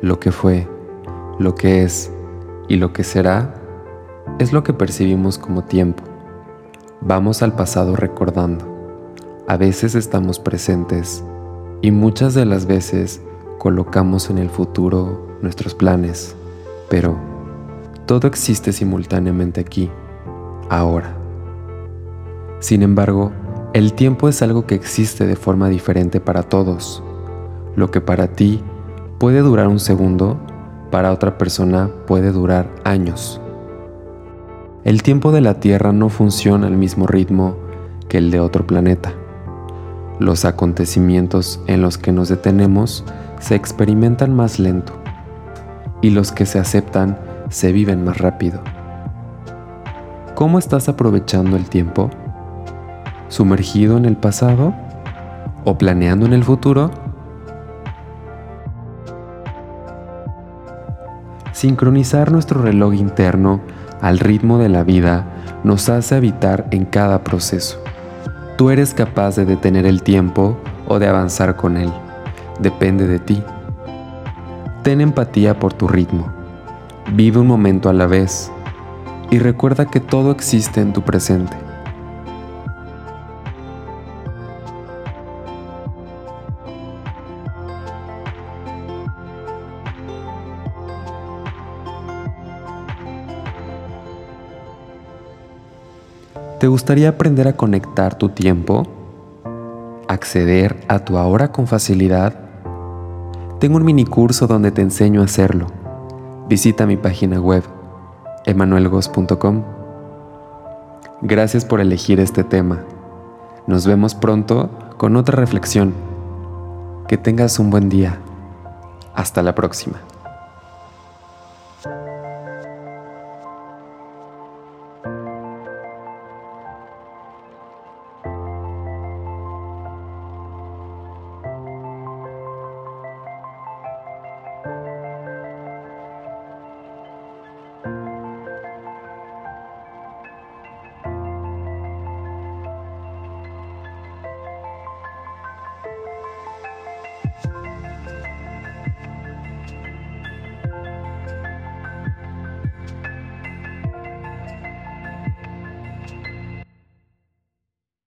Lo que fue, lo que es y lo que será es lo que percibimos como tiempo. Vamos al pasado recordando. A veces estamos presentes y muchas de las veces colocamos en el futuro nuestros planes, pero todo existe simultáneamente aquí, ahora. Sin embargo, el tiempo es algo que existe de forma diferente para todos. Lo que para ti puede durar un segundo, para otra persona puede durar años. El tiempo de la Tierra no funciona al mismo ritmo que el de otro planeta. Los acontecimientos en los que nos detenemos se experimentan más lento y los que se aceptan se viven más rápido. ¿Cómo estás aprovechando el tiempo? ¿Sumergido en el pasado? ¿O planeando en el futuro? Sincronizar nuestro reloj interno al ritmo de la vida nos hace habitar en cada proceso. Tú eres capaz de detener el tiempo o de avanzar con él. Depende de ti. Ten empatía por tu ritmo. Vive un momento a la vez y recuerda que todo existe en tu presente. ¿Te gustaría aprender a conectar tu tiempo? ¿Acceder a tu ahora con facilidad? Tengo un mini curso donde te enseño a hacerlo. Visita mi página web emanuelgos.com. Gracias por elegir este tema. Nos vemos pronto con otra reflexión. Que tengas un buen día. Hasta la próxima.